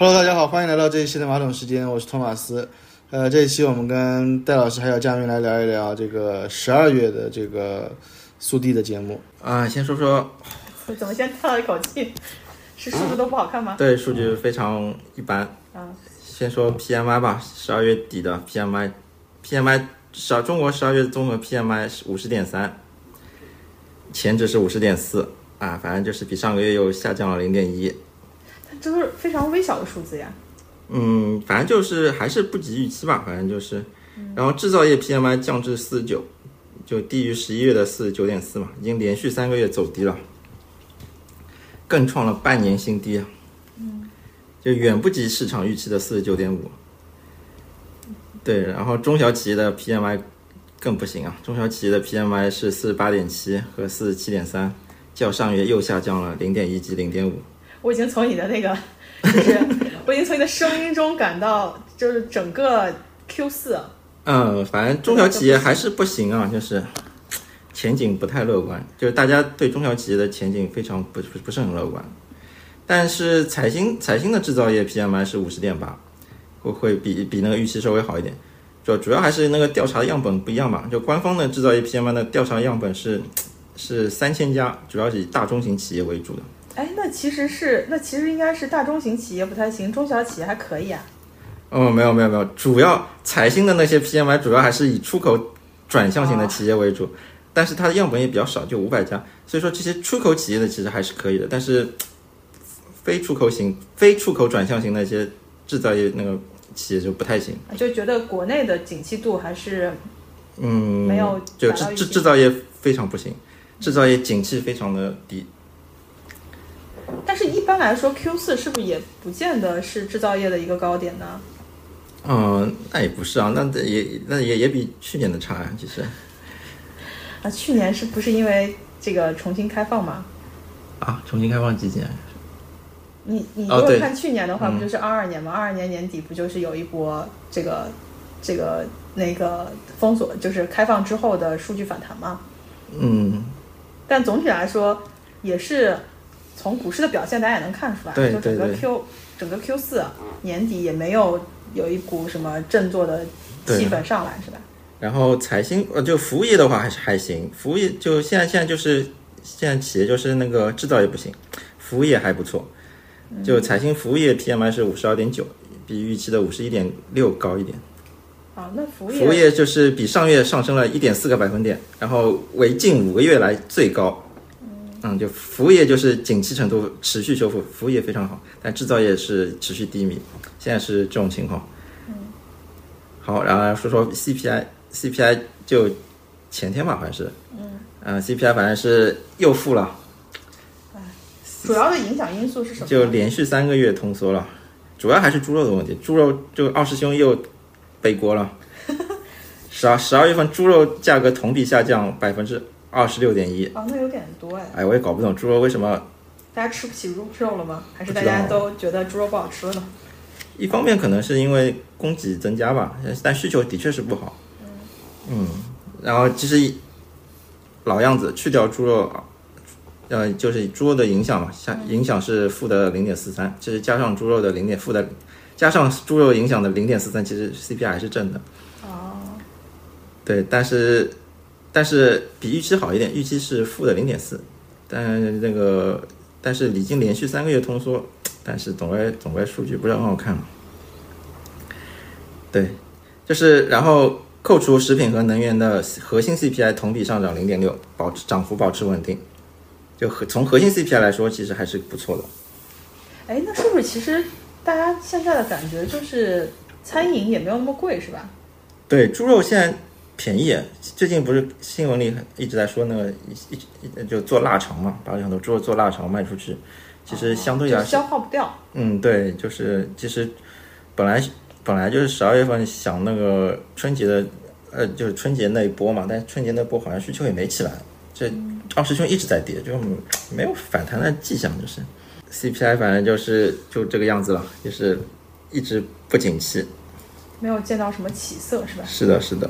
Hello，大家好，欢迎来到这一期的马桶时间，我是托马斯。呃，这一期我们跟戴老师还有嘉宾来聊一聊这个十二月的这个速递的节目。啊，先说说 怎么先叹了一口气？是数据都不好看吗？对数据非常一般。啊，先说 PMI 吧，十二月底的 PMI，PMI 十二中国十二月综合 PMI 是五十点三，前值是五十点四啊，反正就是比上个月又下降了零点一。它这都是非常微小的数字呀。嗯，反正就是还是不及预期吧，反正就是，然后制造业 PMI 降至四十九，就低于十一月的四十九点四嘛，已经连续三个月走低了，更创了半年新低啊，嗯，就远不及市场预期的四十九点五。对，然后中小企业的 PMI 更不行啊，中小企业的 PMI 是四十八点七和四十七点三，较上月又下降了零点一及零点五。我已经从你的那个，就是我已经从你的声音中感到，就是整个 Q 四，嗯，反正中小企业还是不行啊，就是前景不太乐观，就是大家对中小企业的前景非常不不不是很乐观。但是彩星彩星的制造业 PMI 是五十点八，会会比比那个预期稍微好一点。主主要还是那个调查的样本不一样嘛，就官方的制造业 PMI 的调查样本是是三千家，主要是以大中型企业为主的。哎，那其实是那其实应该是大中型企业不太行，中小企业还可以啊。哦，没有没有没有，主要彩星的那些 PMI 主要还是以出口转向型的企业为主，但是它的样本也比较少，就五百家，所以说这些出口企业的其实还是可以的，但是非出口型、非出口转向型那些制造业那个企业就不太行。就觉得国内的景气度还是嗯，没有就制制制造业非常不行，制造业景气非常的低。但是一般来说，Q 四是不是也不见得是制造业的一个高点呢？嗯，那也不是啊，那也那也也比去年的差啊，其实啊，去年是不是因为这个重新开放嘛？啊，重新开放几年？你你如果看去年的话，嗯不就是二二年吗？二二年年底不就是有一波这个这个那个封锁，就是开放之后的数据反弹吗？嗯，但总体来说，也是从股市的表现，大家也能看出来，就整个 Q 整个 Q 四年底也没有有一股什么振作的气氛上来，是吧？然后财新呃，就服务业的话还是还行，服务业就现在现在就是现在企业就是那个制造业不行，服务业还不错。就财新服务业 PMI 是五十二点九，比预期的五十一点六高一点。啊，那服务业服务业就是比上月上升了一点四个百分点，然后为近五个月来最高。嗯，就服务业就是景气程度持续修复，服务业非常好，但制造业是持续低迷，现在是这种情况。好，然后说说 CPI，CPI 就前天吧，好像是，嗯，CPI 反正是又负了，主要的影响因素是什么？就连续三个月通缩了，主要还是猪肉的问题，猪肉就二师兄又背锅了。十二十二月份猪肉价格同比下降百分之二十六点一，啊，那有点多哎。哎，我也搞不懂猪肉为什么，大家吃不起猪肉了吗？还是大家都觉得猪肉不好吃了呢？一方面可能是因为供给增加吧，但需求的确是不好。嗯，然后其实老样子，去掉猪肉，呃，就是猪肉的影响嘛，像影响是负的零点四三，其实加上猪肉的零点负的，加上猪肉影响的零点四三，其实 CPI 还是正的。哦，对，但是但是比预期好一点，预期是负的零点四，但那个但是已经连续三个月通缩，但是总归总归数据不是很好看嘛。对，就是然后扣除食品和能源的核心 CPI 同比上涨零点六，保持涨幅保持稳定。就核从核心 CPI 来说，其实还是不错的。哎，那是不是其实大家现在的感觉就是餐饮也没有那么贵，是吧？对，猪肉现在便宜，最近不是新闻里一直在说那个一一就做腊肠嘛，把很多猪肉做腊肠卖出去，其实相对来消耗不掉。嗯，对，就是其实本来本来就是十二月份想那个春节的，呃，就是春节那一波嘛，但是春节那波好像需求也没起来，这二师兄一直在跌，就没有反弹的迹象，就是 CPI 反正就是就这个样子了，就是一直不景气。没有见到什么起色，是吧？是的，是的。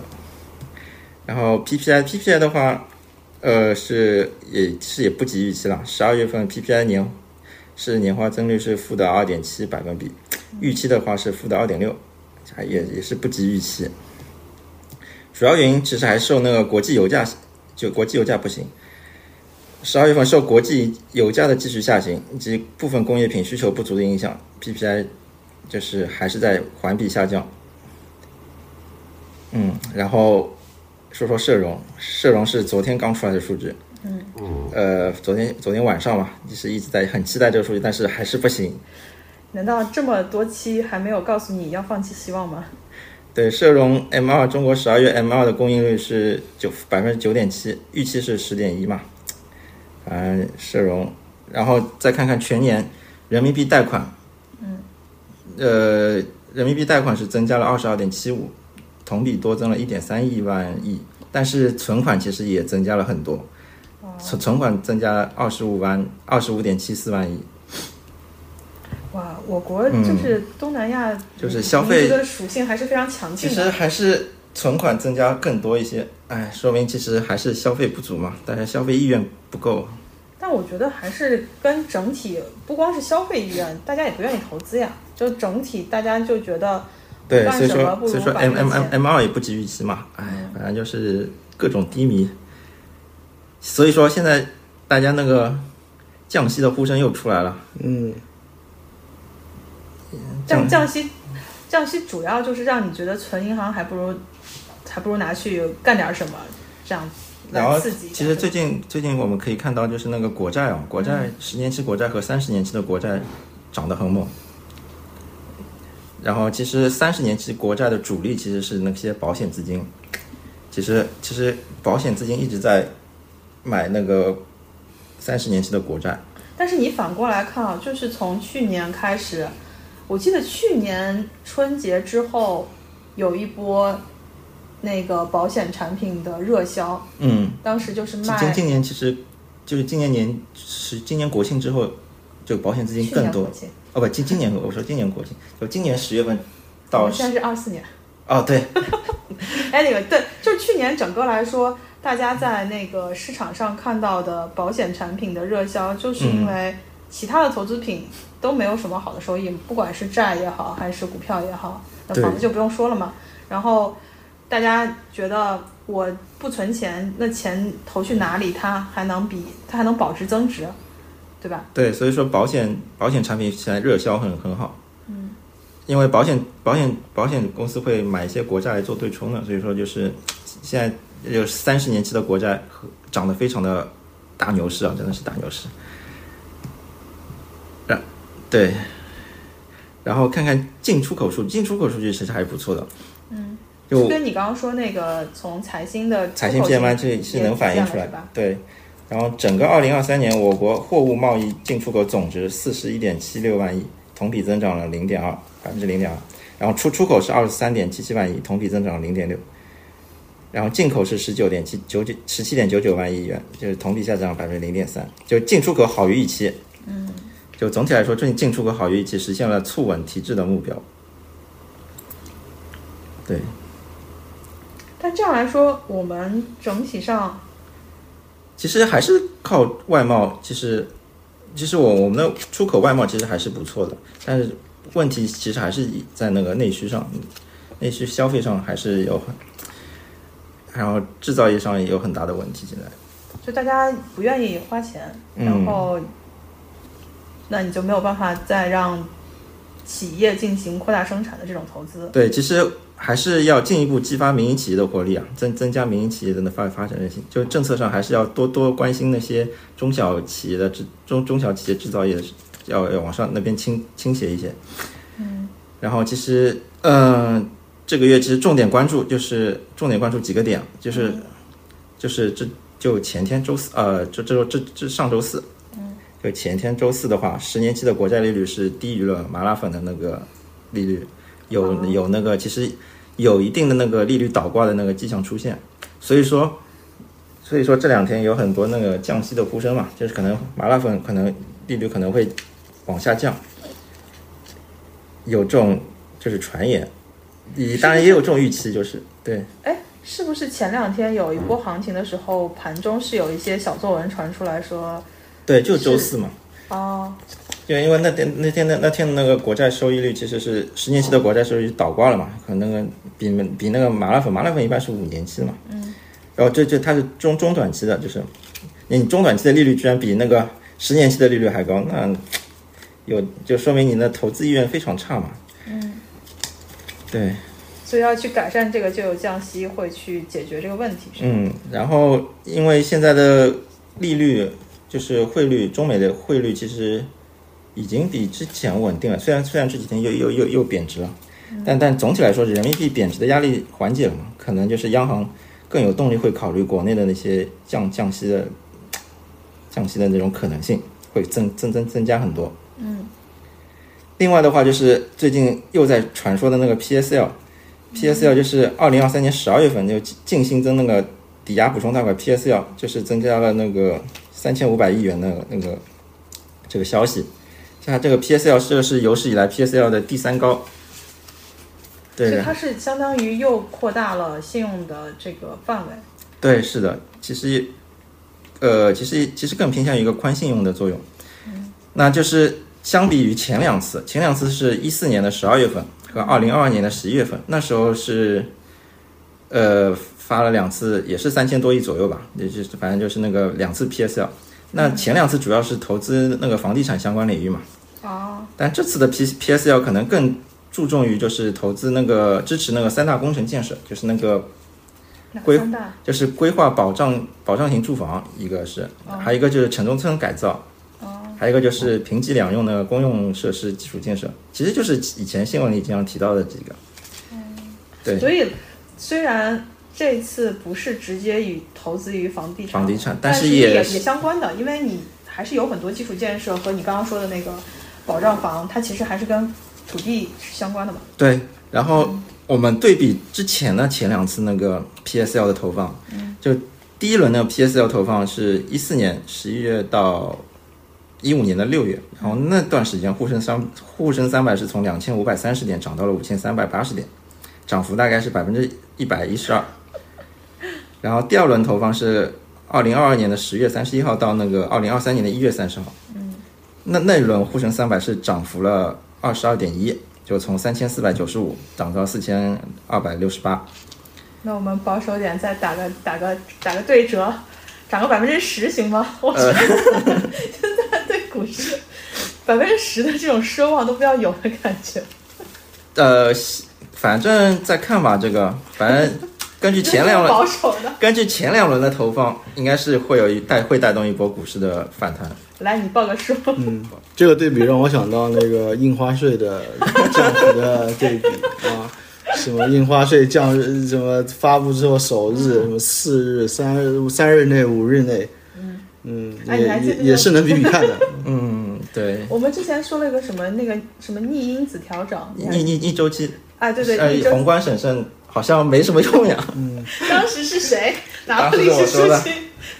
然后 PPI PPI 的话，呃，是也是也不及预期了。十二月份 PPI 年是年化增率是负的二点七百分比，预期的话是负的二点六，也也是不及预期。主要原因其实还受那个国际油价，就国际油价不行。十二月份受国际油价的继续下行以及部分工业品需求不足的影响，PPI 就是还是在环比下降。嗯，然后说说社融，社融是昨天刚出来的数据。嗯呃，昨天昨天晚上嘛，就是一直在很期待这个数据，但是还是不行。难道这么多期还没有告诉你要放弃希望吗？对，社融 M 二中国十二月 M 二的供应率是九百分之九点七，预期是十点一嘛。嗯，社融，然后再看看全年人民币贷款，嗯，呃，人民币贷款是增加了二十二点七五，同比多增了一点三亿万亿，但是存款其实也增加了很多，存存款增加二十五万二十五点七四万亿。哇，我国就是东南亚，就是消费的属性还是非常强劲的。其实还是存款增加更多一些，哎，说明其实还是消费不足嘛，大家消费意愿不够。但我觉得还是跟整体不光是消费意愿，大家也不愿意投资呀。就整体大家就觉得，对，所以说所以说 M M M M 二也不及预期嘛。哎，反正就是各种低迷。所以说现在大家那个降息的呼声又出来了。嗯。降降息，降息主要就是让你觉得存银行还不如还不如拿去干点什么这样。然后，其实最近最近我们可以看到，就是那个国债啊，国债十年期国债和三十年期的国债涨得很猛。然后，其实三十年期国债的主力其实是那些保险资金。其实，其实保险资金一直在买那个三十年期的国债。但是你反过来看啊，就是从去年开始，我记得去年春节之后有一波。那个保险产品的热销，嗯，当时就是卖。今今年其实就是今年年是今年国庆之后，就保险资金更多。哦不，今今年我说今年国庆，就今年十月份到。现在是二四年。哦对。哎那个对，就去年整个来说，大家在那个市场上看到的保险产品的热销，就是因为其他的投资品都没有什么好的收益，不管是债也好，还是股票也好，那房子就不用说了嘛。然后。大家觉得我不存钱，那钱投去哪里？它还能比它还能保值增值，对吧？对，所以说保险保险产品现在热销很很好。嗯，因为保险保险保险公司会买一些国债来做对冲的，所以说就是现在有三十年期的国债涨得非常的大牛市啊，真的是大牛市。然对，然后看看进出口数，进出口数据其实还是不错的。嗯就跟你刚刚说那个从财新的财新 PMI 这是能反映出来吧？对，然后整个二零二三年我国货物贸易进出口总值四十一点七六万亿，同比增长了零点二百分之零点二，然后出出口是二十三点七七万亿，同比增长零点六，然后进口是十九点七九九十七点九九万亿元，就是同比下降百分之零点三，就进出口好于预期。嗯，就总体来说，这进出口好于预期，实现了促稳提质的目标。对。但这样来说，我们整体上其实还是靠外贸。其实，其实我我们的出口外贸其实还是不错的。但是问题其实还是在那个内需上，内需消费上还是有很，然后制造业上也有很大的问题。现在就大家不愿意花钱，然后那你就没有办法再让企业进行扩大生产的这种投资。对，其实。还是要进一步激发民营企业的活力啊，增增加民营企业的发发展韧性。就政策上还是要多多关心那些中小企业的制中中小企业制造业，要要往上那边倾倾斜一些。嗯。然后其实，嗯，这个月其实重点关注就是重点关注几个点，就是就是这就前天周四，呃，这这这这上周四，嗯，就前天周四的话，十年期的国债利率是低于了麻辣粉的那个利率。有有那个，其实有一定的那个利率倒挂的那个迹象出现，所以说，所以说这两天有很多那个降息的呼声嘛，就是可能麻辣粉可能利率可能会往下降，有这种就是传言，你当然也有这种预期，就是对。哎，是不是前两天有一波行情的时候，盘中是有一些小作文传出来说？对，就周四嘛。哦。就因为那天那天的那天的那个国债收益率其实是十年期的国债收益率倒挂了嘛，可能那个比比那个麻辣粉麻辣粉一般是五年期的嘛，嗯，然后这这它是中中短期的，就是你中短期的利率居然比那个十年期的利率还高，那有就说明你的投资意愿非常差嘛，嗯，对。所以要去改善这个，就有降息会去解决这个问题。嗯，然后因为现在的利率就是汇率，中美的汇率其实已经比之前稳定了。虽然虽然这几天又又又又贬值了，但但总体来说，人民币贬值的压力缓解了嘛？可能就是央行更有动力会考虑国内的那些降降息的降息的那种可能性会增增增增加很多。嗯。另外的话，就是最近又在传说的那个 PSL。PSL 就是二零二三年十二月份就净新增那个抵押补充贷款，PSL 就是增加了那个三千五百亿元的那个这个消息。像这个 PSL 这个是有史以来 PSL 的第三高。对，它是相当于又扩大了信用的这个范围。对，是的，其实呃，其实其实更偏向于一个宽信用的作用。嗯，那就是相比于前两次，前两次是一四年的十二月份。和二零二二年的十一月份，那时候是，呃，发了两次，也是三千多亿左右吧，也就是反正就是那个两次 PSL。那前两次主要是投资那个房地产相关领域嘛。哦。但这次的 P PSL 可能更注重于就是投资那个支持那个三大工程建设，就是那个规就是规划保障保障型住房，一个是，还有一个就是城中村改造。还有一个就是平级两用的公用设施基础建设，其实就是以前新闻里经常提到的几个。嗯，对。所以虽然这次不是直接与投资于房地产，房地产，但是也也相关的，因为你还是有很多基础建设和你刚刚说的那个保障房，它其实还是跟土地是相关的嘛。对。然后我们对比之前的前两次那个 PSL 的投放，嗯，就第一轮的 PSL 投放是一四年十一月到。一五年的六月，然后那段时间沪深三沪深三百是从两千五百三十点涨到了五千三百八十点，涨幅大概是百分之一百一十二。然后第二轮投放是二零二二年的十月三十一号到那个二零二三年的一月三十号，嗯，那那一轮沪深三百是涨幅了二十二点一，就从三千四百九十五涨到四千二百六十八。那我们保守点，再打个打个打个对折，涨个百分之十行吗？我觉得现在对。股市百分之十的这种奢望都不要有的感觉。呃，反正再看吧，这个反正根据前两轮 保守的，根据前两轮的投放，应该是会有一带会带动一波股市的反弹。来，你报个数。嗯，这个对比让我想到那个印花税的 降幅的对比啊，什么印花税降日什么发布之后首日什么四日、三日、三日内、五日内。嗯，也也也是能比比看的。嗯，对。我们之前说了一个什么那个什么逆因子调整，逆逆逆周期。哎，对对，宏观审慎好像没什么用呀。嗯。当时是谁 拿历史数据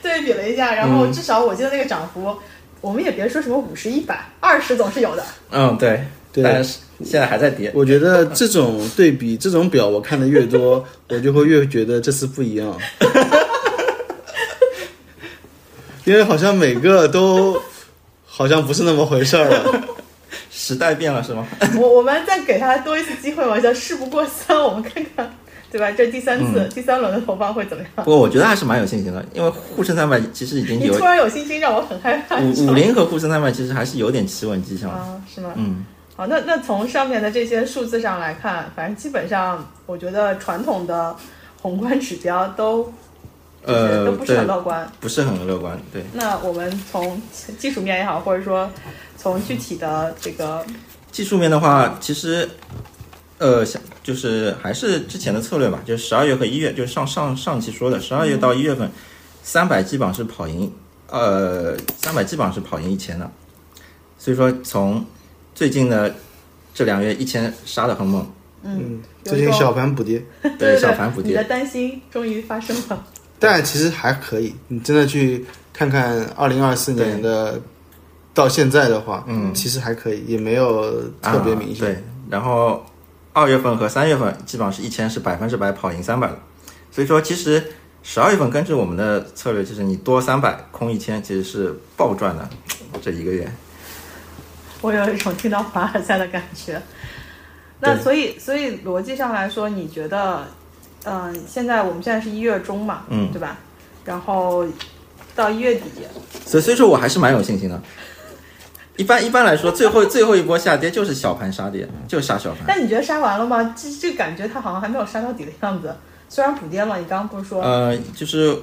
对比了一下，然后至少我记得那个涨幅，我们也别说什么五十、一百、二十总是有的。嗯，对。但是现在还在跌。我觉得这种对比，这种表我看的越多，我就会越觉得这次不一样。因为好像每个都好像不是那么回事儿了，时代变了是吗？我我们再给他多一次机会嘛，叫事不过三，我们看看，对吧？这第三次、第三轮的投放会怎么样？不过我觉得还是蛮有信心的，因为沪深三百其实已经有突然有信心，让我很害怕。五五零和沪深三百其实还是有点企稳迹象啊，是吗？嗯，好，那那从上面的这些数字上来看，反正基本上我觉得传统的宏观指标都。呃，都不是很乐观，不是很乐观，对。那我们从技术面也好，或者说从具体的这个技术面的话，其实呃，想就是还是之前的策略吧，就是十二月和一月，就是上上上期说的，十二月到一月份，三百基本上是跑赢，呃，三百基本上是跑赢一千的，所以说从最近的这两月一千杀的很猛，嗯，最近小盘补跌，对小盘补跌，你的担心终于发生了。但其实还可以，你真的去看看二零二四年的到现在的话，嗯，其实还可以，也没有特别明显。对，然后二月份和三月份基本上是一千是百分之百跑赢三百的，所以说其实十二月份根据我们的策略，就是你多三百空一千，其实是暴赚的这一个月。我有一种听到凡尔赛的感觉。那所以，所以逻辑上来说，你觉得，嗯、现在我们现在是一月中嘛，嗯对吧？然后到一月底，所以所以说我还是蛮有信心的。一般一般来说，最后最后一波下跌就是小盘杀跌，就杀小盘。但你觉得杀完了吗？这这感觉它好像还没有杀到底的样子。虽然补跌了，你刚刚不是说，呃，就是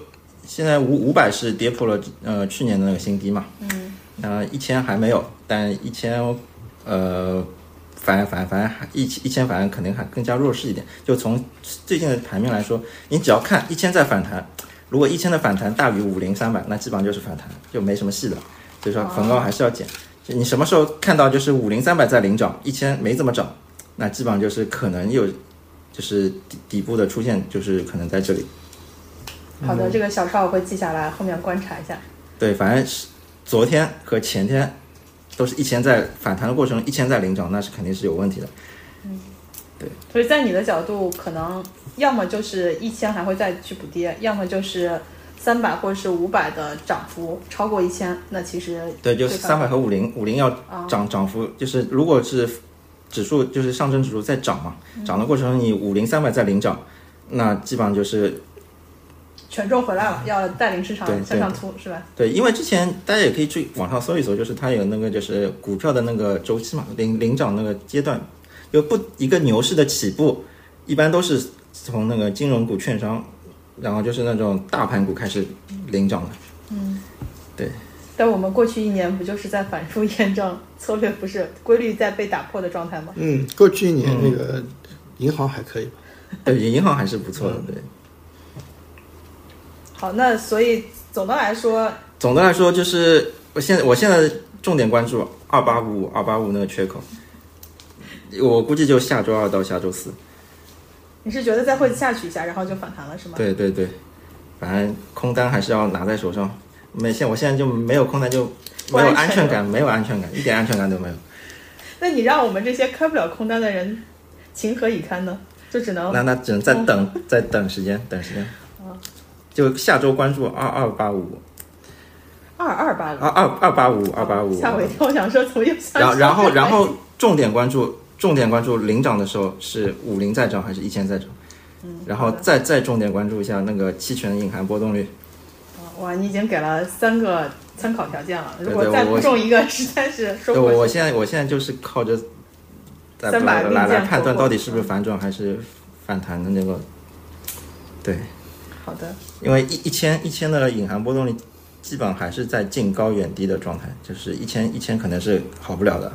现在五五百是跌破了呃去年的那个新低嘛，嗯，呃一千还没有，但一千呃反反反正还一一千反正肯定还更加弱势一点。就从最近的盘面来说，你只要看一千在反弹，如果一千的反弹大于五零三百，那基本上就是反弹，就没什么戏了。所以说逢高还是要减。就你什么时候看到就是五零三百在领涨，一千没怎么涨，那基本上就是可能有就是底底部的出现，就是可能在这里。好的，这个小抄我会记下来，后面观察一下。对，反正是昨天和前天都是一千在反弹的过程中，一千在领涨，那是肯定是有问题的。嗯，对所以在你的角度，可能要么就是一千还会再去补跌，要么就是三百或者是五百的涨幅超过一千，那其实对，就是三百和五零，五零要啊。涨涨幅，就是如果是指数就是上证指数在涨嘛，涨的过程中你五零三百在领涨，那基本上就是权重回来了，要带领市场向上突，是吧？对，因为之前大家也可以去网上搜一搜，就是它有那个就是股票的那个周期嘛，领领涨那个阶段，就不一个牛市的起步，一般都是从那个金融股、券商，然后就是那种大盘股开始领涨了。嗯，对。但我们过去一年不就是在反复验证策略不是规律在被打破的状态吗？嗯，过去一年那个银行还可以吧？对，银行还是不错的。对，好，那所以总的来说，总的来说就是我现在我现在重点关注二八五五二八五那个缺口，我估计就下周二到下周四。你是觉得再会下去一下，然后就反弹了，是吗？对对对，反正空单还是要拿在手上。没现我现在就没有空单，就没有安全感，没有安全感，一点安全感都没有。那你让我们这些开不了空单的人情何以堪呢？就只能那那只能再等，再等时间，等时间。就下周关注二二八五二二八二二二八五二八五，吓我一跳，我想说怎么又下然后然后然后重点关注重点关注领涨的时候是五零再涨还是一千再涨，嗯然后再再重点关注一下那个期权隐含波动率。哇，你已经给了三个参考条件了，如果再不中一个，实在是说，我不过去。我现在我现在就是靠着在三把来来判断到底是不是反转还是反弹的那个，对，好的，因为一一千一千的隐含波动率基本还是在近高远低的状态，就是一千一千可能是好不了的。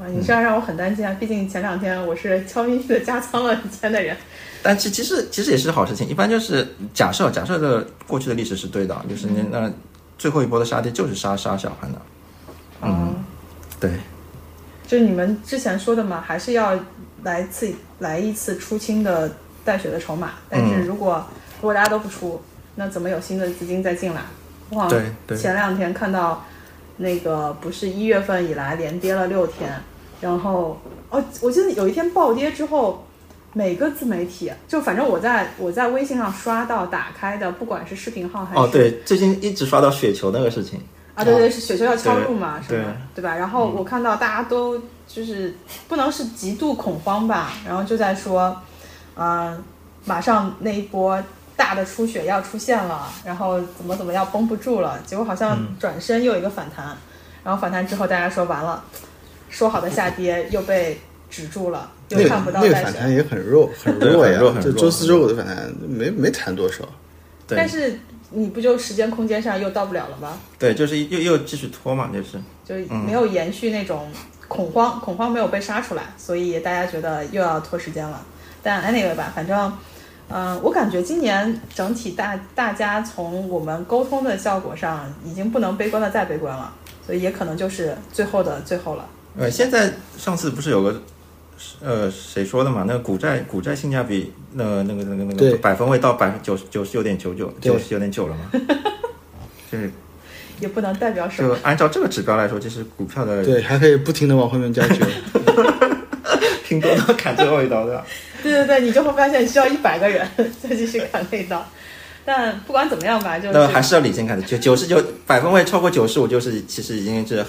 啊，你这样让我很担心啊！毕竟前两天我是悄咪咪的加仓了一千的人。但其其实其实也是好事情，一般就是假设假设的过去的历史是对的，就是那那最后一波的杀跌就是杀杀小盘的，嗯，对就是你们之前说的嘛，还是要来次来一次出清的带血的筹码。但是如果、如果大家都不出，那怎么有新的资金再进来？我好像对对前两天看到那个不是一月份以来连跌了六天，然后哦，我记得有一天暴跌之后。每个自媒体，就反正我在我在微信上刷到打开的，不管是视频号还是哦对，最近一直刷到雪球那个事情，啊，对对，是雪球要敲入嘛，对什么对吧？然后我看到大家都就是不能是极度恐慌吧，然后就在说，嗯、马上那一波大的出血要出现了，然后怎么怎么要绷不住了，结果好像转身又有一个反弹，然后反弹之后大家说完了，说好的下跌又被止住了，又看不到那个。反弹也很弱，很弱呀很弱很。弱就周四周五的反弹没没弹多少。但是你不就时间空间上又到不了了吗？对，就是又又继续拖嘛，就是。就没有延续那种恐慌，恐慌没有被杀出来，所以大家觉得又要拖时间了。但 anyway 吧，反正，嗯、我感觉今年整体大大家从我们沟通的效果上，已经不能悲观的再悲观了，所以也可能就是最后的最后了。呃，现在上次不是有个呃谁说的嘛？那个股债股债性价比，那个那个那个那个百分位到百分九十九十九点九九九十九点九了嘛？就是也不能代表什么就，按照这个指标来说，就是股票的对，还可以不停的往后面加九。拼多多砍最后一刀，对吧？对对对，你就会发现需要一百个人 再继续砍那一刀。但不管怎么样吧，就是那还是要理性看的，就九十九百分位超过九十五，就是其实已经是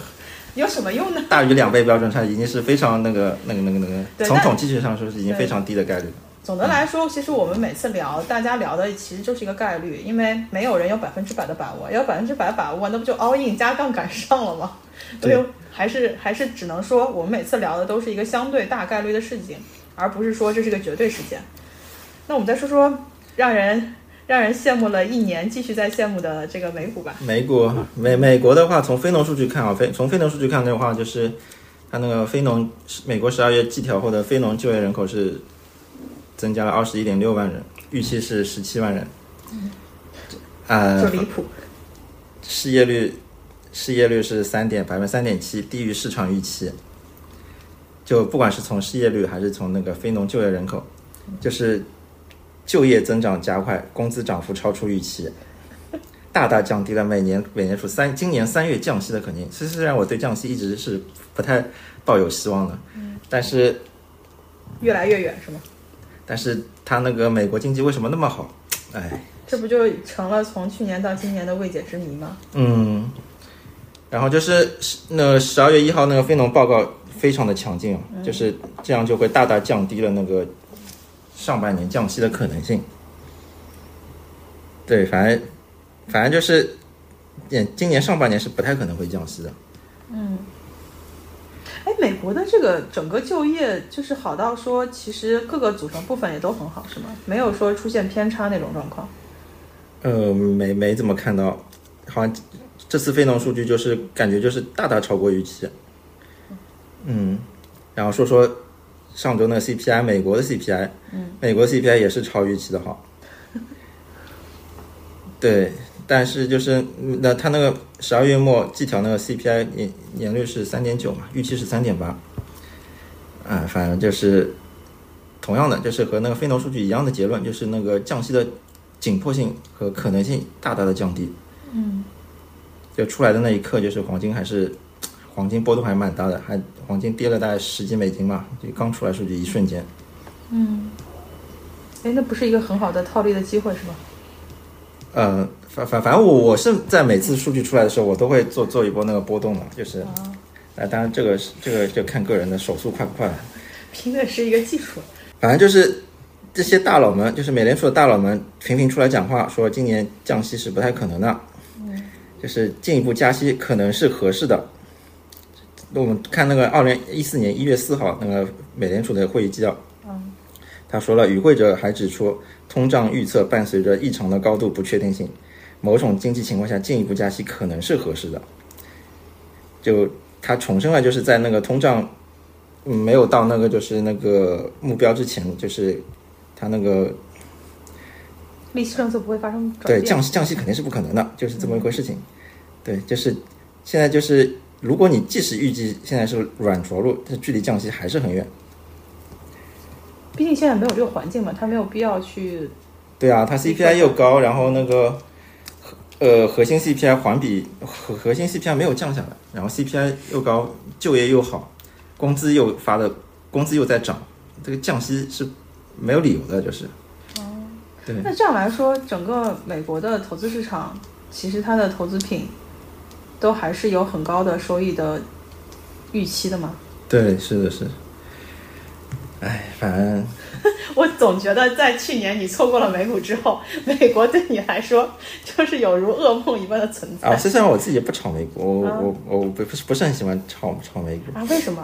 有什么用呢？大于两倍标准差已经是非常那个那个那个那个，对从统计学上说是已经非常低的概率了。总的来说，其实我们每次聊，大家聊的其实就是一个概率，因为没有人有百分之百的把握，要百分之百把握，那不就 all in 加杠杆上了吗？所对以还是还是只能说，我们每次聊的都是一个相对大概率的事情，而不是说这是个绝对事件。那我们再说说让人让人羡慕了一年，继续在羡慕的这个美股吧。美股美美国的话，从非农数据看啊，非从非农数据看的话，就是它那个非农美国十二月季调后的非农就业人口是增加了二十一点六万人，预期是十七万人。呃就，离谱，失业率失业率是三点百分之三点七，低于市场预期。就不管是从失业率还是从那个非农就业人口，就是就业增长加快，工资涨幅超出预期，大大降低了每年美联储三今年三月降息的可能性。虽虽然我对降息一直是不太抱有希望的，但是越来越远是吗？但是它那个美国经济为什么那么好？哎，这不就成了从去年到今年的未解之谜吗？嗯，然后就是那十二月一号那个非农报告非常的强劲，就是这样就会大大降低了那个上半年降息的可能性。对，反正反正就是，今年上半年是不太可能会降息的。嗯哎，美国的这个整个就业就是好到说，其实各个组成部分也都很好，是吗？没有说出现偏差那种状况。呃，没没怎么看到，好像这次非农数据就是感觉就是大大超过预期。嗯，然后说说上周那个 CPI，美国的 CPI，嗯，美国 CPI 也是超预期的好。对，但是就是嗯那它那个十二月末季调那个 CPI 年年率是三点九嘛，预期是三点八。啊，反正就是同样的，就是和那个非农数据一样的结论，就是那个降息的紧迫性和可能性大大的降低。嗯，就出来的那一刻，就是黄金还是黄金波动还蛮大的，还黄金跌了大概十几美金吧，就刚出来数据一瞬间。嗯哎，那不是一个很好的套利的机会，是吗？呃，反反反正我我是在每次数据出来的时候，我都会做做一波那个波动嘛，就是，啊，当然这个是这个就看个人的手速快不快了。拼的是一个技术。反正就是这些大佬们，就是美联储的大佬们频频出来讲话，说今年降息是不太可能的，就是进一步加息可能是合适的。那我们看那个二零一四年一月四号那个美联储的会议纪要，他说了，与会者还指出，通胀预测伴随着异常的高度不确定性，某种经济情况下进一步加息可能是合适的。就他重申了，就是在那个通胀嗯没有到那个就是那个目标之前，就是他那个利息政策不会发生。对降息降息肯定是不可能的，就是这么一回事情。对，就是现在就是，如果你即使预计现在是软着陆，这距离降息还是很远。毕竟现在没有这个环境嘛，他没有必要去。对啊，它 CPI 又高，然后那个呃核心 CPI 环比核核心 CPI 没有降下来，然后 CPI 又高，就业又好，工资又发的工资又在涨，这个降息是没有理由的，就是。对那这样来说，整个美国的投资市场，其实它的投资品都还是有很高的收益的预期的嘛。对，是的，是的。哎，反正 我总觉得在去年你错过了美股之后，美国对你来说就是有如噩梦一般的存在。啊，虽然我自己也不炒美股，我啊我我不不是不是很喜欢炒炒美股，啊，为什么？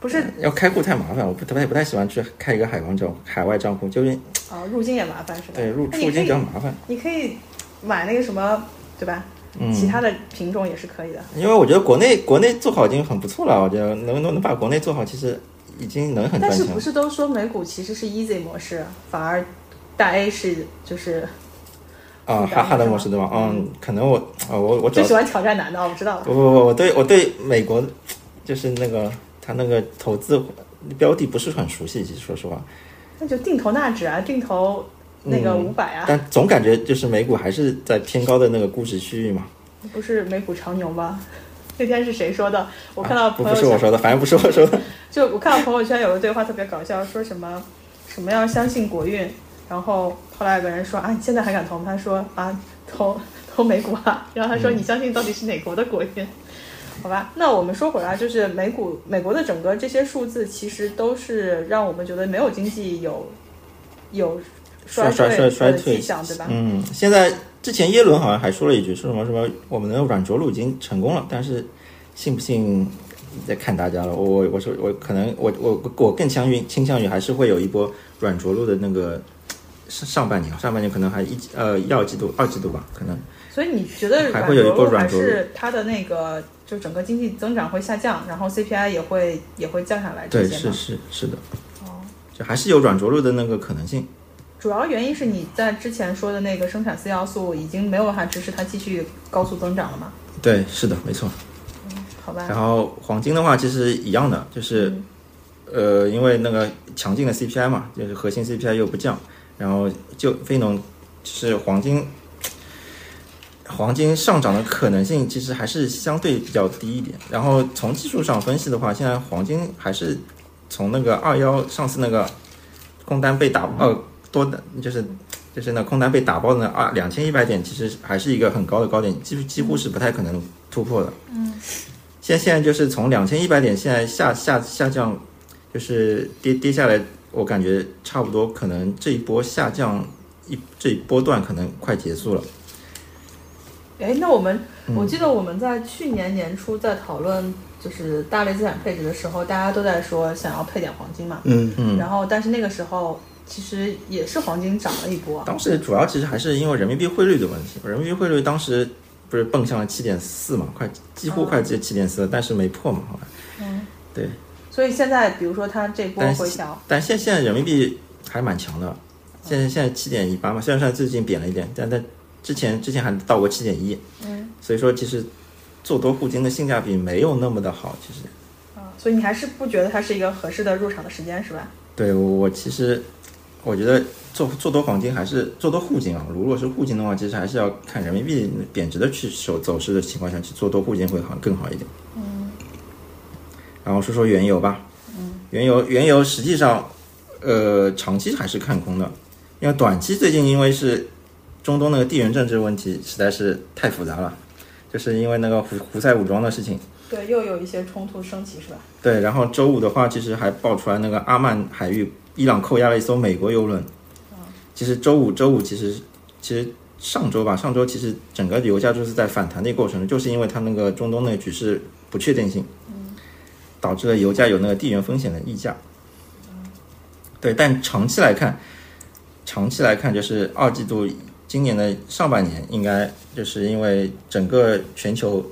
不是要开户太麻烦，我不太不太喜欢去开一个海外账海外账户，就是啊，入境也麻烦是吧？对入出金比较麻烦。你可以买那个什么，对吧？嗯其他的品种也是可以的。因为我觉得国内国内做好已经很不错了，我觉得能能能把国内做好，其实已经能很赚钱。但是不是都说美股其实是 easy 模式，反而大 A 是就是啊，哈哈的模式对吧？嗯，可能我啊我我最喜欢挑战难的，我知道了。不不不，我对我对美国就是那个他那个投资标的不是很熟悉，其实说实话，那就定投纳指啊，定投那个嗯五百啊，但总感觉就是美股还是在偏高的那个估值区域嘛。不是美股长牛吗？那天是谁说的？我看到啊不朋友圈，不是我说的，反正不是我说的。就我看到朋友圈有个对话特别搞笑，说什么什么要相信国运，然后后来有个人说啊，你现在还敢投吗？他说啊，投投美股啊，然后他说嗯你相信到底是哪国的国运？好吧，那我们说回来，就是美股美国的整个这些数字，其实都是让我们觉得没有经济有有衰退衰衰退的迹象，对吧？嗯，现在之前耶伦好像还说了一句，说什么什么我们的软着陆已经成功了，但是信不信再看大家了。我我我说我可能我我我更倾于倾向于还是会有一波软着陆的那个上上半年，上半年可能还一呃一二季度二季度吧，可能所以你觉得软还会有一着陆还波软着陆是它的那个就整个经济增长会下降，然后 CPI 也会也会降下来这对是？是是的，哦，就还是有软着陆的那个可能性。主要原因是你在之前说的那个生产四要素已经没有办法支持它继续高速增长了嘛？对，是的，没错。好吧，然后黄金的话，其实一样的，就是、呃，因为那个强劲的 CPI 嘛，就是核心 CPI 又不降，然后就非农就是黄金，黄金上涨的可能性其实还是相对比较低一点。然后从技术上分析的话，现在黄金还是从那个二幺上次那个空单被打呃多的，就是就是那空单被打爆的那二两千一百点，其实还是一个很高的高点，几乎几乎是不太可能突破的。嗯现现在就是从两千一百点，现在下下下降，就是跌跌下来，我感觉差不多，可能这一波下降一这一波段可能快结束了。哎，那我们嗯。我记得我们在去年年初在讨论就是大类资产配置的时候，大家都在说想要配点黄金嘛，嗯嗯，然后但是那个时候其实也是黄金涨了一波，当时主要其实还是因为人民币汇率的问题，人民币汇率当时不是蹦向了七点四嘛，快几乎快接七点四了，但是没破嘛，好吧。嗯，对。所以现在比如说它这波回调，但现现在人民币还蛮强的，现在现在七点一八嘛，虽然说最近贬了一点，但但之前之前还到过七点一，嗯，所以说其实做多沪金的性价比没有那么的好，其实。啊，所以你还是不觉得它是一个合适的入场的时间是吧？对我我其实我觉得做做多黄金还是做多沪金啊，如果是沪金的话，其实还是要看人民币贬值的去走走势的情况下去做多沪金会好更好一点。嗯。然后说说原油吧。嗯。原油原油实际上，呃，长期还是看空的，因为短期最近因为是中东那个地缘政治问题实在是太复杂了，就是因为那个胡胡塞武装的事情。对，又有一些冲突升级是吧？对，然后周五的话，其实还爆出来那个阿曼海域，伊朗扣押了一艘美国游轮。其实周五周五其实其实上周吧，上周其实整个油价就是在反弹的一个过程，就是因为它那个中东那个局势不确定性，导致了油价有那个地缘风险的溢价。对，但长期来看，长期来看就是二季度今年的上半年，应该就是因为整个全球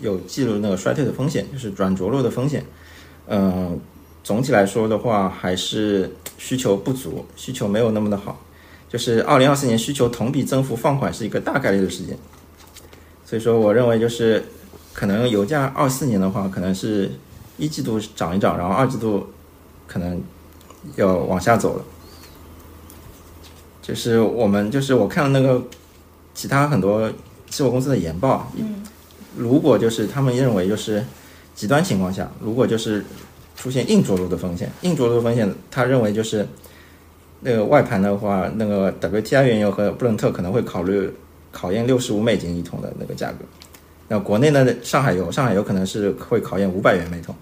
有记录那个衰退的风险，就是软着陆的风险。嗯、总体来说的话，还是需求不足，需求没有那么的好。就是二零二四年需求同比增幅放缓是一个大概率的事件，所以说我认为就是可能油价二四年的话，可能是一季度涨一涨，然后二季度可能要往下走了。就是我们就是我看了那个其他很多期货公司的研报，嗯，如果就是他们认为就是极端情况下，如果就是出现硬着陆的风险，硬着陆的风险，他认为就是那个外盘的话，那个 WTI 原油和布伦特可能会考虑考验六十五美金一桶的那个价格。那国内呢上海油，上海油可能是会考验五百元每桶，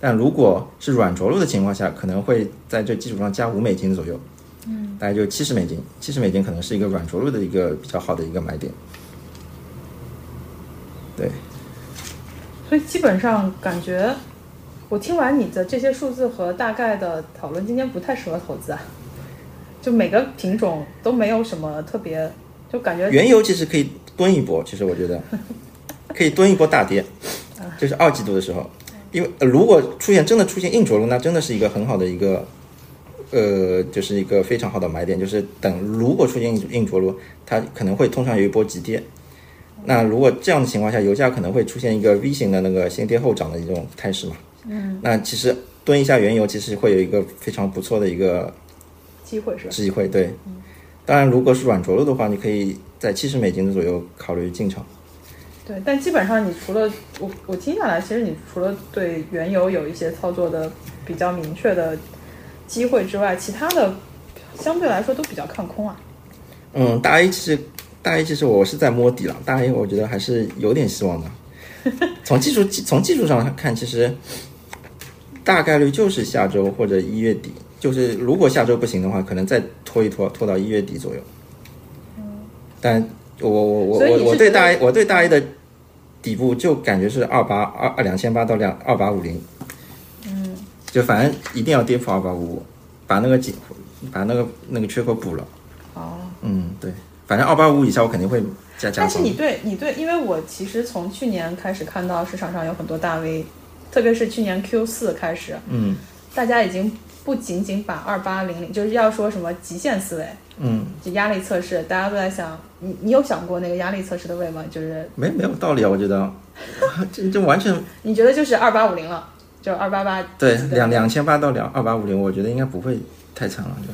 但如果是软着陆的情况下，可能会在这基础上加五美金左右，嗯，大概就七十美金，七十美金可能是一个软着陆的一个比较好的一个买点。对，所以基本上感觉，我听完你的这些数字和大概的讨论，今天不太适合投资啊。就每个品种都没有什么特别，就感觉原油其实可以蹲一波，其实我觉得 可以蹲一波大跌，就是二季度的时候，因为、呃如果出现真的出现硬着陆，那真的是一个很好的一个，呃，就是一个非常好的买点，就是等如果出现硬硬着陆，它可能会通常有一波急跌。那如果这样的情况下，油价可能会出现一个 V 型的那个先跌后涨的一种态势嘛？嗯，那其实蹲一下原油，其实会有一个非常不错的一个机会是吧？机会，对。当然，如果是软着陆的话，你可以在七十美金的左右考虑进场。对，但基本上你除了我我听下来，其实你除了对原油有一些操作的比较明确的机会之外，其他的相对来说都比较看空啊。嗯，大 A 其实大 A 其实我是在摸底了，大 A 我觉得还是有点希望的。从技术从技术上看，其实大概率就是下周或者一月底。就是如果下周不行的话，可能再拖一拖，拖到一月底左右。但我我我我我对大 A 我对大 A 的底部就感觉是二八二二两千八到两二八五零。嗯，就反正一定要跌破二八五五，把那个紧把那个那个缺口补了。哦。嗯，对，反正二八五以下我肯定会加加仓但是你。对你对，因为我其实从去年开始看到市场上有很多大 V，特别是去年 Q 四开始，嗯大家已经不仅仅把二八零零，就是要说什么极限思维，嗯，就压力测试，大家都在想，你你有想过那个压力测试的位吗？就是没没有道理啊，我觉得，这这完全你觉得就是二八五零了，就二八八对两两千八到两二八五零，我觉得应该不会太惨了，就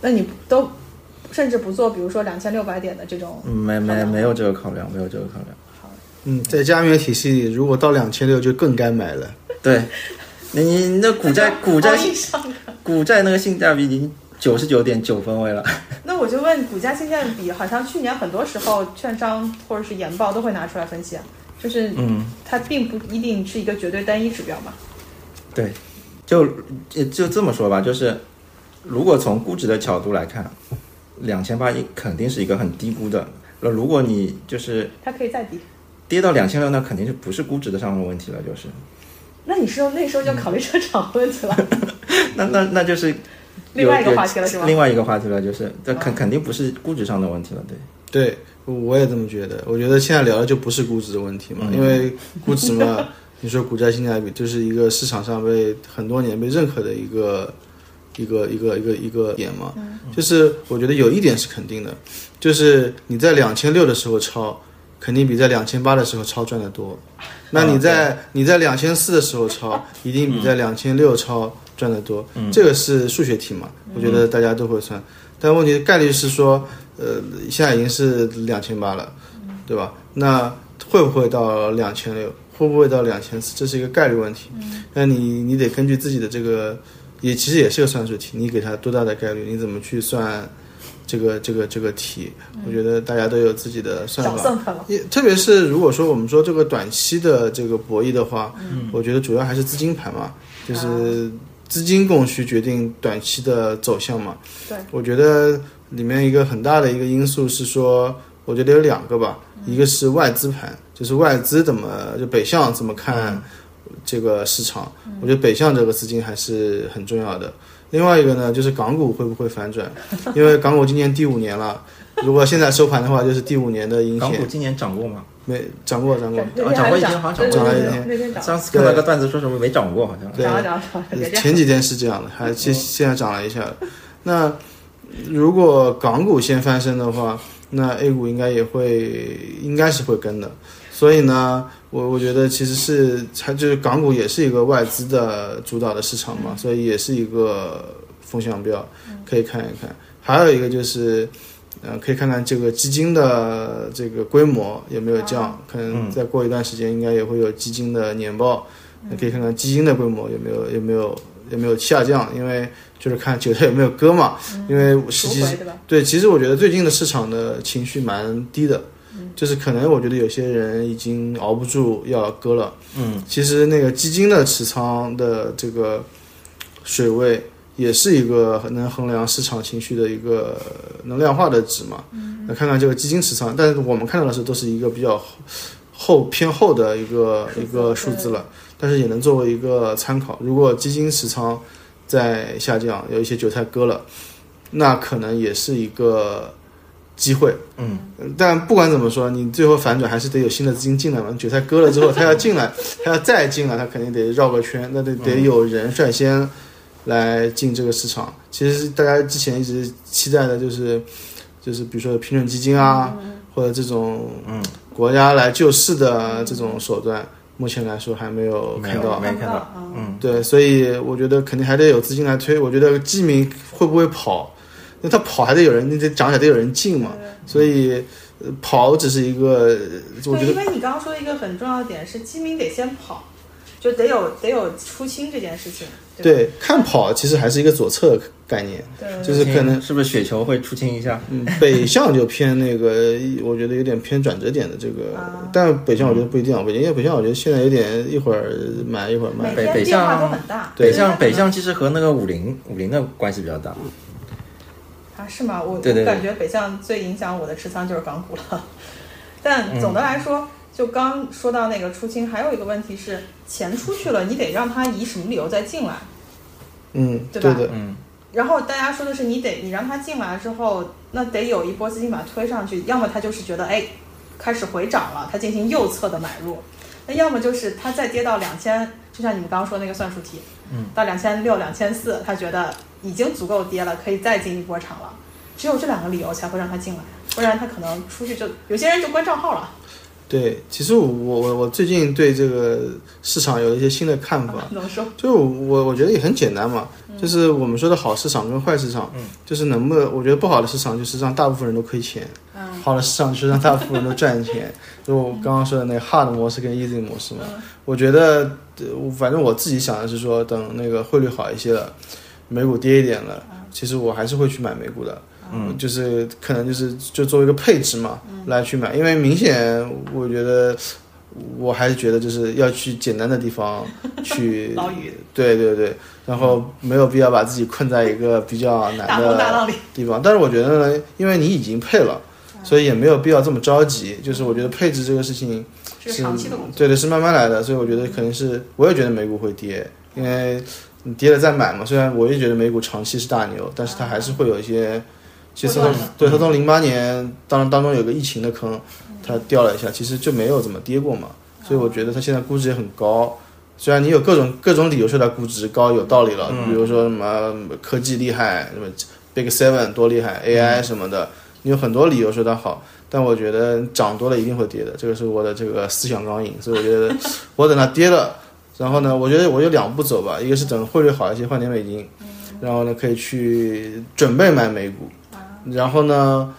那你都甚至不做，比如说两千六百点的这种，嗯没没没有这个考量，没有这个考量。嗯，在加密体系里，如果到两千六就更该买了。对，你你那股债 股债。股债那个性价比已经九十九点九分位了。那我就问，股价性价比好像去年很多时候券商或者是研报都会拿出来分析啊，就是嗯，它并不一定是一个绝对单一指标嘛。对，就就就这么说吧，就是如果从估值的角度来看，两千八肯定是一个很低估的。那如果你就是它可以再低。跌到两千六，那肯定是不是估值的上的问题了，就是。那你是那时候就考虑车厂问题了，那那那就是另外一个话题了是吗？另外一个话题了，就是这肯肯定不是估值上的问题了，对。对，我也这么觉得。我觉得现在聊的就不是估值的问题嘛，因为估值嘛，你说股债性价比，就是一个市场上被很多年被认可的一个一个一个一个一个点嘛。就是我觉得有一点是肯定的，就是你在两千六的时候抄，肯定比在两千八的时候抄赚得多。那你在、你在两千四的时候抄，一定比在两千六抄赚得多。这个是数学题嘛，我觉得大家都会算。但问题概率是说，呃，现在已经是两千八了，对吧？那会不会到两千六？会不会到两千四？这是一个概率问题。那你你得根据自己的这个，也其实也是个算术题，你给它多大的概率，你怎么去算这个这个这个题？我觉得大家都有自己的算法。算法。也特别是如果说我们说这个短期的这个博弈的话，我觉得主要还是资金盘嘛，就是资金供需决定短期的走向嘛。对，我觉得里面一个很大的一个因素是说，我觉得有两个吧，一个是外资盘，就是外资怎么就北向怎么看这个市场，我觉得北向这个资金还是很重要的。另外一个呢，就是港股会不会反转？因为港股今年第五年了，如果现在收盘的话，就是第五年的阴线，港股今年涨过吗？没涨过涨过。那天还是涨过一天好像涨过一天那天涨，上次看到个段子说什么没涨过，好像。对。前几天是这样的，还现现在涨了一下。那如果港股先翻身的话，那 A 股应该也会，应该是会跟的。所以呢，我我觉得其实是它就是港股也是一个外资的主导的市场嘛，所以也是一个风向标，可以看一看。还有一个就是，呃，可以看看这个基金的这个规模有没有降，可能再过一段时间应该也会有基金的年报，也可以看看基金的规模有没有有没有有没有下降，因为就是看韭菜有没有割嘛，因为实际？对，其实我觉得最近的市场的情绪蛮低的，就是可能我觉得有些人已经熬不住要割了。嗯，其实那个基金的持仓的这个水位也是一个能衡量市场情绪的一个能量化的值嘛。那看看这个基金持仓，但是我们看到的是都是一个比较后偏后的一个一个数字了，但是也能作为一个参考。如果基金持仓在下降，有一些韭菜割了，那可能也是一个机会。嗯，但不管怎么说，你最后反转还是得有新的资金进来嘛。韭菜割了之后，他要进来，他要再进来，他肯定得绕个圈，那得得有人率先来进这个市场。其实大家之前一直期待的就是，就是比如说平准基金啊，或者这种嗯国家来救市的这种手段，目前来说还没有看到。没看到嗯，嗯，对，所以我觉得肯定还得有资金来推。我觉得基民会不会跑？那他跑还得有人，那得涨起来得有人进嘛。所以呃跑只是一个，我觉对，得因为你刚刚说的一个很重要的点是，基民得先跑，就得有得有出清这件事情。对，看跑其实还是一个左侧概念，对，就是可能是不是雪球会出清一下？嗯，北向就偏那个，我觉得有点偏转折点的这个，啊但北向我觉得不一定啊，北因为北向我觉得现在有点一会儿买一会儿卖北，北向都很大。对北向北向其实和那个五菱五菱的关系比较大。啊，是吗？我对对对我感觉北向最影响我的持仓就是港股了。但嗯总的来说，就刚说到那个出清，还有一个问题是，钱出去了，你得让他以什么理由再进来。嗯，对吧对，嗯，然后大家说的是，你得你让他进来之后，那得有一波资金把它推上去，要么他就是觉得哎开始回涨了，他进行右侧的买入，那要么就是他再跌到两千，就像你们刚刚说那个算术题，嗯，到两千六、两千四，他觉得已经足够跌了，可以再进一波场了。只有这两个理由才会让他进来，不然他可能出去就有些人就关账号了。对，其实我我我最近对这个市场有一些新的看法，怎么说？就我我觉得也很简单嘛，就是我们说的好市场跟坏市场，嗯。就是能不能，我觉得不好的市场就是让大部分人都亏钱，嗯。好的市场就是让大部分人都赚钱。就我刚刚说的那个 hard 模式跟 easy 模式嘛，嗯。我觉得，反正我自己想的是说，等那个汇率好一些了，美股跌一点了，其实我还是会去买美股的。嗯，就是可能就是就作为一个配置嘛，来去买，因为明显我觉得我还是觉得就是要去简单的地方 去对对对，然后没有必要把自己困在一个比较难的地方。但是我觉得呢，因为你已经配了，所以也没有必要这么着急。就是我觉得配置这个事情是长期的工作。对的，是慢慢来的，所以我觉得可能是我也觉得美股会跌，因为你跌了再买嘛。虽然我也觉得美股长期是大牛，但是它还是会有一些，其实对它从零八年当当中有个疫情的坑，它掉了一下，其实就没有怎么跌过嘛。所以我觉得它现在估值也很高。虽然你有各种各种理由说它估值高有道理了，比如说什么科技厉害，什么 Big Seven 多厉害，AI 什么的，你有很多理由说它好。但我觉得涨多了一定会跌的，这个是我的这个思想钢印，所以我觉得 我等它跌了，然后呢，我觉得我有两步走吧，一个是等汇率好一些换点美金，然后呢可以去准备买美股，然后呢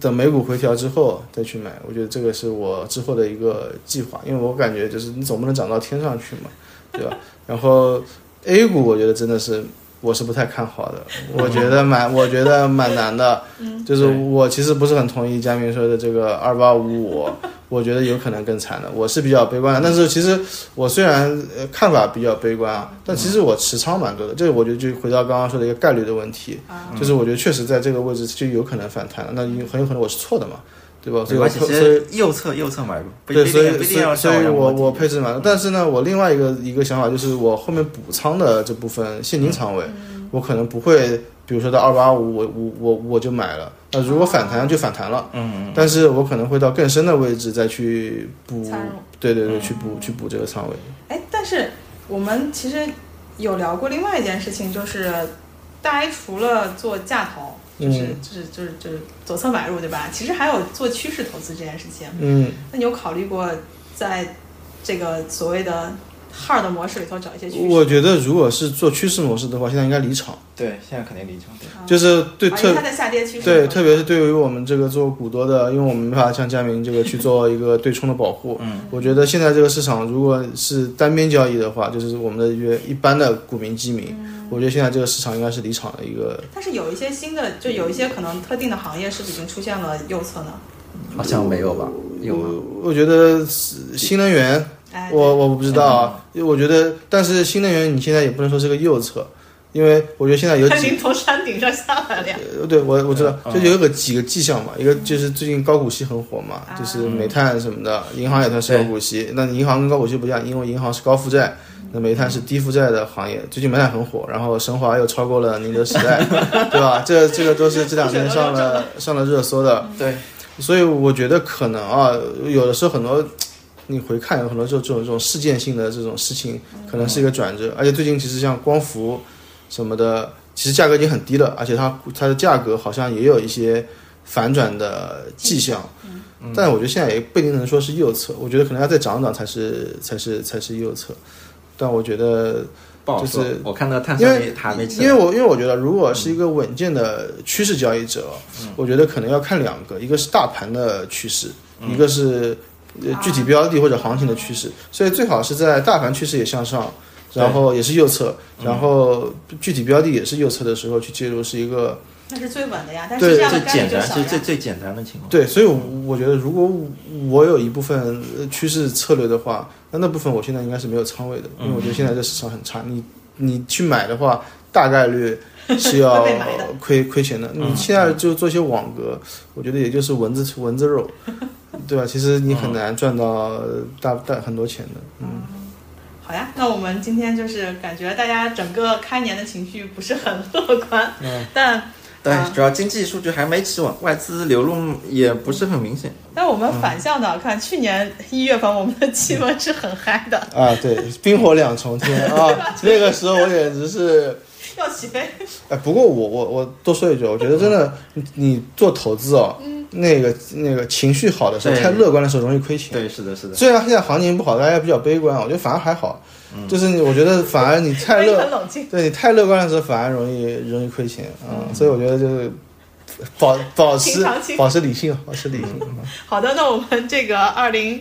等美股回调之后再去买，我觉得这个是我之后的一个计划，因为我感觉就是你总不能涨到天上去嘛，对吧？然后 A 股我觉得真的是我是不太看好的，我觉得蛮我觉得蛮难的，就是我其实不是很同意佳明说的这个二八五五，我觉得有可能更惨的，我是比较悲观的。但是其实我虽然呃看法比较悲观啊，但其实我持仓蛮多的。这个我觉得就回到刚刚说的一个概率的问题，就是我觉得确实在这个位置就有可能反弹了，那很有可能我是错的嘛，对吧？所以所以实右侧右侧买入，不对，所以定不一定要所以所以我我我配置蛮多，但是呢，我另外一个一个想法就是，我后面补仓的这部分现金仓位，我可能不会，比如说到二八五，我我我我就买了。那如果反弹就反弹了，嗯嗯但是我可能会到更深的位置再去补对对对，去补去补这个仓位。哎，但是我们其实有聊过另外一件事情，就是大 A 除了做价投，就是、嗯就是就是就是左侧买入，对吧？其实还有做趋势投资这件事情。嗯，那你有考虑过在这个所谓的 hard 模式里头找一些趋势？我觉得如果是做趋势模式的话，现在应该离场，对，现在肯定离场，对，就是对特为它在下跌趋势。对，特别是对于我们这个做股多的，因为我们没法像佳明这个去做一个对冲的保护。嗯，我觉得现在这个市场如果是单边交易的话，就是我们的一个一般的股民基民，我觉得现在这个市场应该是离场的一个。但是有一些新的，就有一些可能特定的行业是已经出现了右侧呢？好像没有吧？有？我我觉得是新能源，哎，我我不知道啊，因为我觉得，但是新能源你现在也不能说是个右侧，因为我觉得现在有几它已经从山顶上下来了呀。呃，对我我知道，嗯就有个几个迹象嘛，一个就是最近高股息很火嘛，啊就是煤炭什么的，银行也算是高股息。那银行跟高股息不一样，因为银行是高负债，那煤炭是低负债的行业。最近煤炭很火，然后神华又超过了宁德时代，对吧？这这个都是这两天上了上了热搜的，对，所以我觉得可能啊，有的时候很多。你回看有很多这种这种这种事件性的这种事情，可能是一个转折。而且最近其实像光伏什么的，其实价格已经很低了，而且它它的价格好像也有一些反转的迹象。但我觉得现在也不一定能说是右侧，我觉得可能要再涨涨才是才是才是右侧。但我觉得，不好说就是。我看到碳酸没还没起，因为我因为我觉得，如果是一个稳健的趋势交易者，我觉得可能要看两个，一个是大盘的趋势，一个是呃具体标的或者行情的趋势。所以最好是在大盘趋势也向上，然后也是右侧，然后具体标的也是右侧的时候去介入是一个那是最稳的呀。但是这样最简单。是最最简单的情况。对，所以我我觉得如果我有一部分呃趋势策略的话，那那部分我现在应该是没有仓位的，因为我觉得现在这市场很差，你你去买的话，大概率是要 亏亏钱的。你现在就做一些网格，我觉得也就是蚊子蚊子肉，对吧？其实你很难赚到大大很多钱的。嗯，好呀，那我们今天就是感觉大家整个开年的情绪不是很乐观，嗯但对啊，主要经济数据还没起稳，外资流入也不是很明显。但我们反向的看，去年一月份我们的气氛是很嗨的，啊，对，冰火两重天啊，那个时候我简直是。要起飞。哎，不过我我我多说一句，我觉得真的，你你做投资哦，那个那个情绪好的时候，太乐观的时候容易亏钱。对，是的，是的。虽然现在行情不好，大家比较悲观，我觉得反而还好。就是你我觉得反而你太很乐，冷静。对你太乐观的时候，反而容易容易亏钱啊、所以我觉得就是保保持保持理性，保持理性。嗯好的，那我们这个二零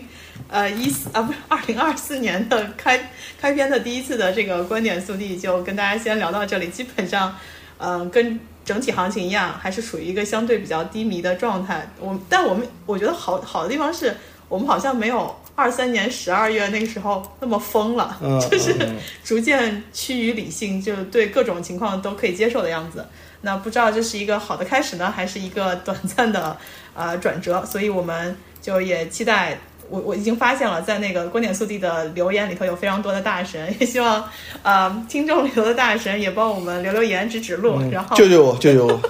呃一四啊不是二零二四年的开开篇的第一次的这个观点速递就跟大家先聊到这里，基本上嗯、呃跟整体行情一样，还是属于一个相对比较低迷的状态。我但我们我觉得好好的地方是我们好像没有二三年十二月那个时候那么疯了，嗯 就是逐渐趋于理性，就对各种情况都可以接受的样子。那不知道这是一个好的开始呢，还是一个短暂的呃转折？所以我们就也期待。我我已经发现了，在那个观点速递的留言里头有非常多的大神，也希望呃听众里头的大神也帮我们留留言、指指路，然后救救我，救救我！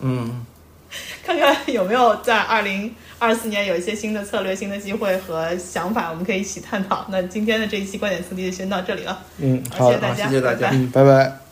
嗯，看看有没有在二零二四年有一些新的策略、新的机会和想法，我们可以一起探讨。那今天的这一期观点四 D 就先到这里了，嗯，好，谢谢，大家，谢谢大家嗯，拜拜。